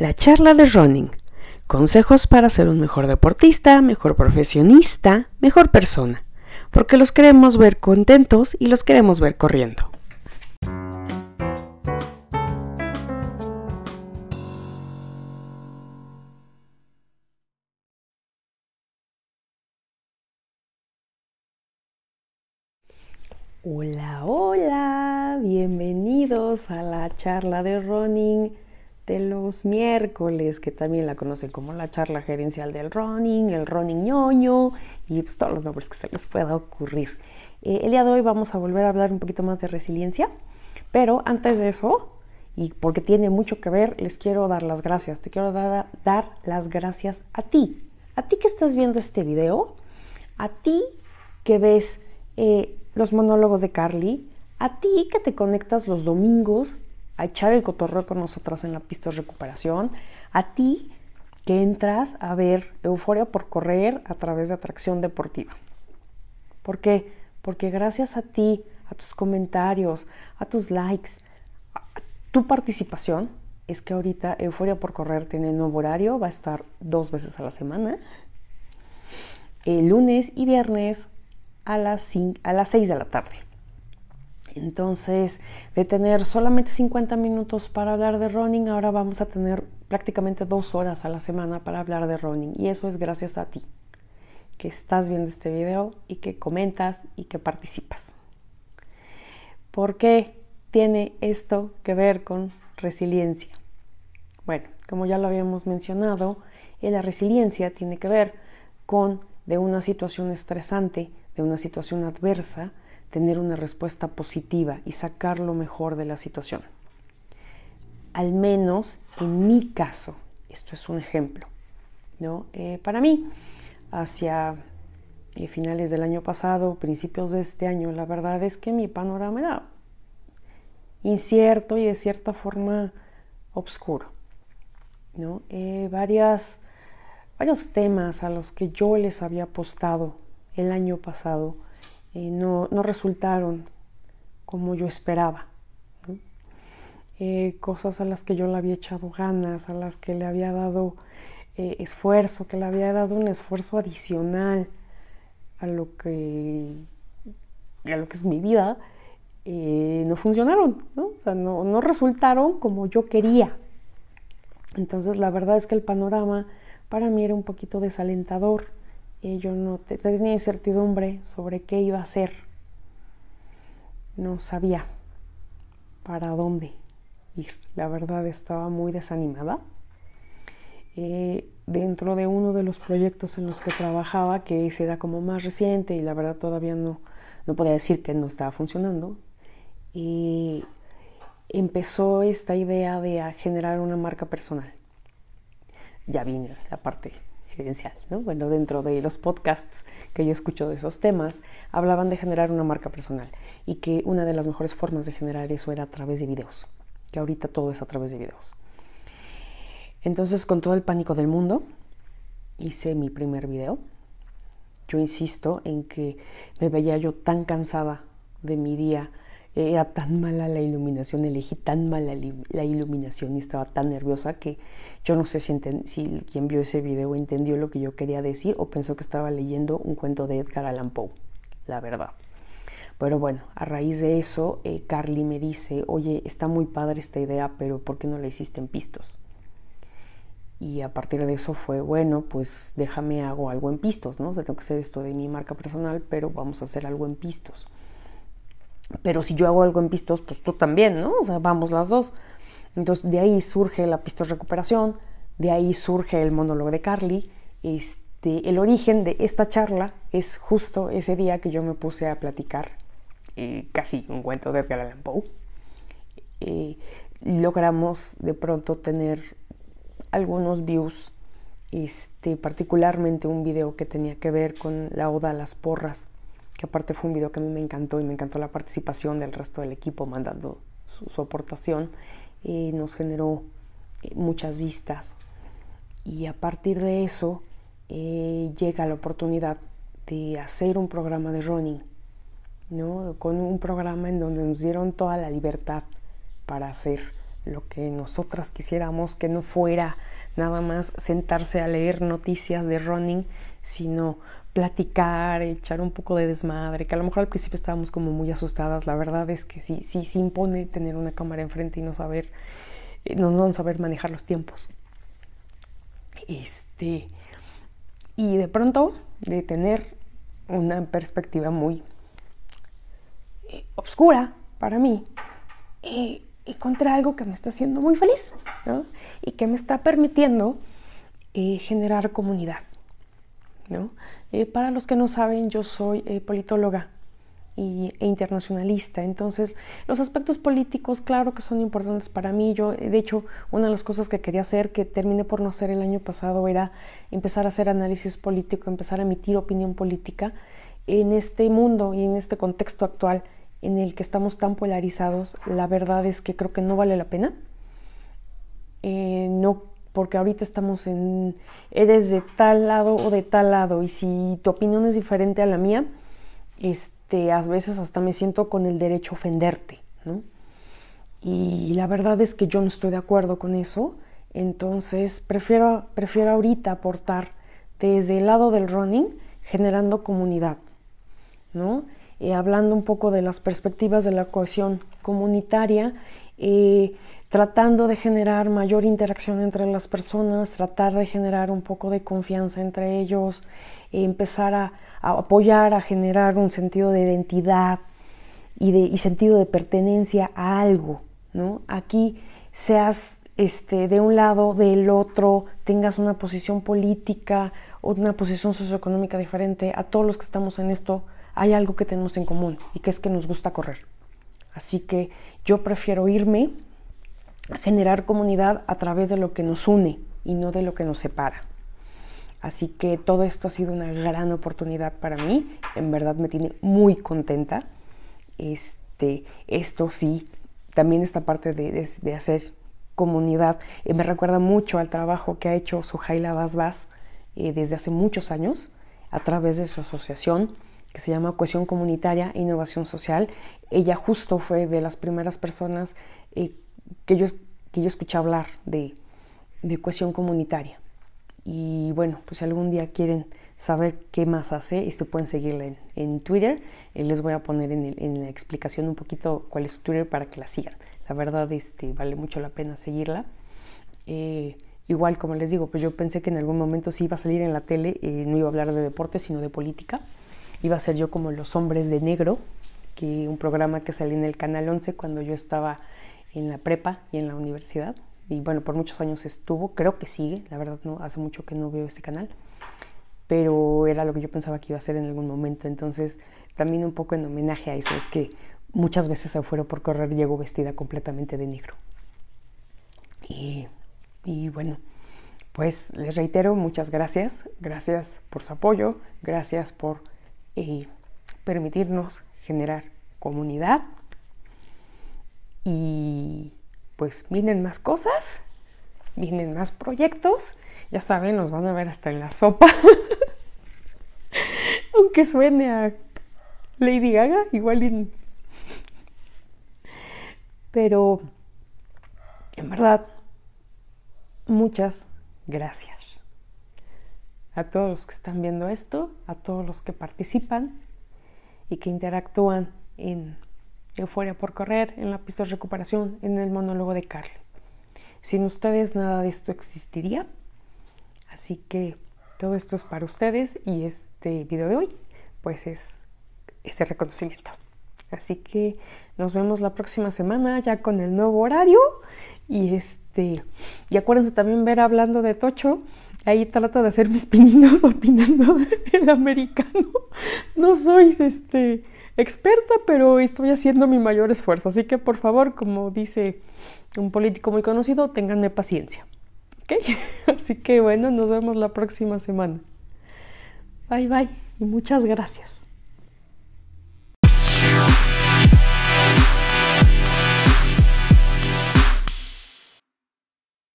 La charla de running. Consejos para ser un mejor deportista, mejor profesionista, mejor persona. Porque los queremos ver contentos y los queremos ver corriendo. Hola, hola, bienvenidos a la charla de running de los miércoles, que también la conocen como la charla gerencial del running, el running ñoño y pues todos los nombres que se les pueda ocurrir. Eh, el día de hoy vamos a volver a hablar un poquito más de resiliencia, pero antes de eso, y porque tiene mucho que ver, les quiero dar las gracias. Te quiero dar, las gracias a ti, a ti que estás viendo este video, a ti que ves... Eh, los monólogos de Carly, a ti que te conectas los domingos a echar el cotorreo con nosotras en la pista de recuperación, a ti que entras a ver Euforia por correr a través de atracción deportiva. ¿Por qué? Porque gracias a ti, a tus comentarios, a tus likes, a tu participación, es que ahorita Euforia por correr tiene nuevo horario, va a estar dos veces a la semana, el lunes y viernes a las, a las 6 de la tarde. Entonces, de tener solamente 50 minutos para hablar de running, ahora vamos a tener prácticamente dos horas a la semana para hablar de running. Y eso es gracias a ti, que estás viendo este video y que comentas y que participas. ¿Por qué tiene esto que ver con resiliencia? Bueno, como ya lo habíamos mencionado, eh, la resiliencia tiene que ver con de una situación estresante de una situación adversa, tener una respuesta positiva y sacar lo mejor de la situación. Al menos en mi caso, esto es un ejemplo. ¿no? Eh, para mí, hacia eh, finales del año pasado, principios de este año, la verdad es que mi panorama era incierto y de cierta forma oscuro. ¿no? Eh, varios temas a los que yo les había apostado el año pasado eh, no, resultaron como yo esperaba. Eh, cosas a las que yo le había echado ganas, a las que le había dado eh, esfuerzo, que le había dado un esfuerzo adicional a lo que, a lo que es mi vida, no funcionaron, ¿no? O sea, no, no resultaron como yo quería. Entonces la verdad es que el panorama para mí era un poquito desalentador yo no tenía incertidumbre sobre qué iba a hacer. No sabía para dónde ir. La verdad estaba muy desanimada. Eh, dentro de uno de los proyectos en los que trabajaba, que era como más reciente y la verdad todavía no, no podía decir que no estaba funcionando, y empezó esta idea de generar una marca personal. Ya vine la parte ¿no? Bueno, dentro de los podcasts que yo escucho de esos temas, hablaban de generar una marca personal y que una de las mejores formas de generar eso era a través de videos, que ahorita todo es a través de videos. Entonces, con todo el pánico del mundo, hice mi primer video. Yo insisto en que me veía yo tan cansada de mi día era tan mala la iluminación, elegí tan mala la iluminación y estaba tan nerviosa que yo no sé si, quien vio ese video entendió lo que yo quería decir o pensó que estaba leyendo un cuento de Edgar Allan Poe, la verdad. Pero bueno, a raíz de eso, eh, Carly me dice, oye, está muy padre esta idea, pero ¿por qué no la hiciste en pistos? Y a partir de eso fue, bueno, pues déjame hago algo en pistos, ¿no? O sea, tengo que hacer esto de mi marca personal, pero vamos a hacer algo en pistos. Pero si yo hago algo en pistos, pues tú también, ¿no? O sea, vamos las dos. Entonces de ahí surge la pistos recuperación, de ahí surge el monólogo de Carly. Este, el origen de esta charla es justo ese día que yo me puse a platicar eh, casi un cuento de Edgar Allan Poe. Eh, logramos de pronto tener algunos views, este, particularmente un video que tenía que ver con la oda a las porras que aparte fue un video que a mí me encantó y me encantó la participación del resto del equipo mandando su, aportación y nos generó eh, muchas vistas y a partir de eso eh, llega la oportunidad de hacer un programa de running ¿no? con un programa en donde nos dieron toda la libertad para hacer lo que nosotras quisiéramos, que no fuera nada más sentarse a leer noticias de running, sino platicar, echar un poco de desmadre, que a lo mejor al principio estábamos como muy asustadas, la verdad es que sí, sí, sí impone tener una cámara enfrente y no saber, eh, no, no saber manejar los tiempos. Este, y de pronto de tener una perspectiva muy eh, oscura para mí, eh, encontré algo que me está haciendo muy feliz y que me está permitiendo eh, generar comunidad. ¿No? para los que no saben, yo soy politóloga y, e internacionalista. Entonces, los aspectos políticos, claro que son importantes para mí. Yo, de hecho, una de las cosas que quería hacer, que terminé por no hacer el año pasado, era empezar a hacer análisis político, empezar a emitir opinión política en este mundo y en este contexto actual en el que estamos tan polarizados, la verdad es que creo que no vale la pena. Eh, no, porque ahorita estamos en, eres de tal lado o de tal lado, y si tu opinión es diferente a la mía, este, a veces hasta me siento con el derecho a ofenderte, ¿no? Y la verdad es que yo no estoy de acuerdo con eso, entonces prefiero, prefiero ahorita aportar desde el lado del running, generando comunidad, ¿no? Eh, hablando un poco de las perspectivas de la cohesión comunitaria, eh, tratando de generar mayor interacción entre las personas, tratar de generar un poco de confianza entre ellos, empezar a, apoyar, a generar un sentido de identidad y, de, sentido de pertenencia a algo. ¿no? Aquí seas este, de un lado, del otro, tengas una posición política o una posición socioeconómica diferente, a todos los que estamos en esto, hay algo que tenemos en común y que es que nos gusta correr. Así que yo prefiero irme generar comunidad a través de lo que nos une y no de lo que nos separa. Así que todo esto ha sido una gran oportunidad para mí. En verdad me tiene muy contenta. Este, esto sí, también esta parte de, hacer comunidad eh, me recuerda mucho al trabajo que ha hecho Sujaila Basbas eh, desde hace muchos años a través de su asociación que se llama Cohesión Comunitaria e Innovación Social. Ella justo fue de las primeras personas eh, que, yo, que yo escuché hablar de, de cohesión comunitaria. Y bueno, pues si algún día quieren saber qué más hace, esto pueden seguirla en, en Twitter. Eh, les voy a poner en, en, la explicación un poquito cuál es Twitter para que la sigan. La verdad, este, vale mucho la pena seguirla. Eh, igual, como les digo, pues yo pensé que en algún momento sí iba a salir en la tele, no iba a hablar de deporte, sino de política iba a ser yo como Los Hombres de Negro, que un programa que salí en el Canal 11 cuando yo estaba en la prepa y en la universidad. Y bueno, por muchos años estuvo, creo que sigue, la verdad no, hace mucho que no veo ese canal, pero era lo que yo pensaba que iba a ser en algún momento. Entonces, también un poco en homenaje a eso, es que muchas veces afuera por correr llego vestida completamente de negro. Y, y bueno, pues les reitero, muchas gracias, gracias por su apoyo, gracias por y permitirnos generar comunidad y pues vienen más cosas, vienen más proyectos, ya saben, nos van a ver hasta en la sopa, aunque suene a Lady Gaga, igual Pero, en verdad, muchas gracias a todos los que están viendo esto, a todos los que participan y que interactúan en Euforia por Correr, en la pista de recuperación, en el monólogo de Carly. Sin ustedes nada de esto existiría, así que todo esto es para ustedes y este video de hoy pues es ese reconocimiento. Así que nos vemos la próxima semana ya con el nuevo horario y este y acuérdense también ver hablando de Tocho Ahí trato de hacer mis pininos opinando del americano. No soy este, experta, pero estoy haciendo mi mayor esfuerzo. Así que por favor, como dice un político muy conocido, ténganme paciencia. ¿Ok? Así que bueno, nos vemos la próxima semana. Bye bye y muchas gracias.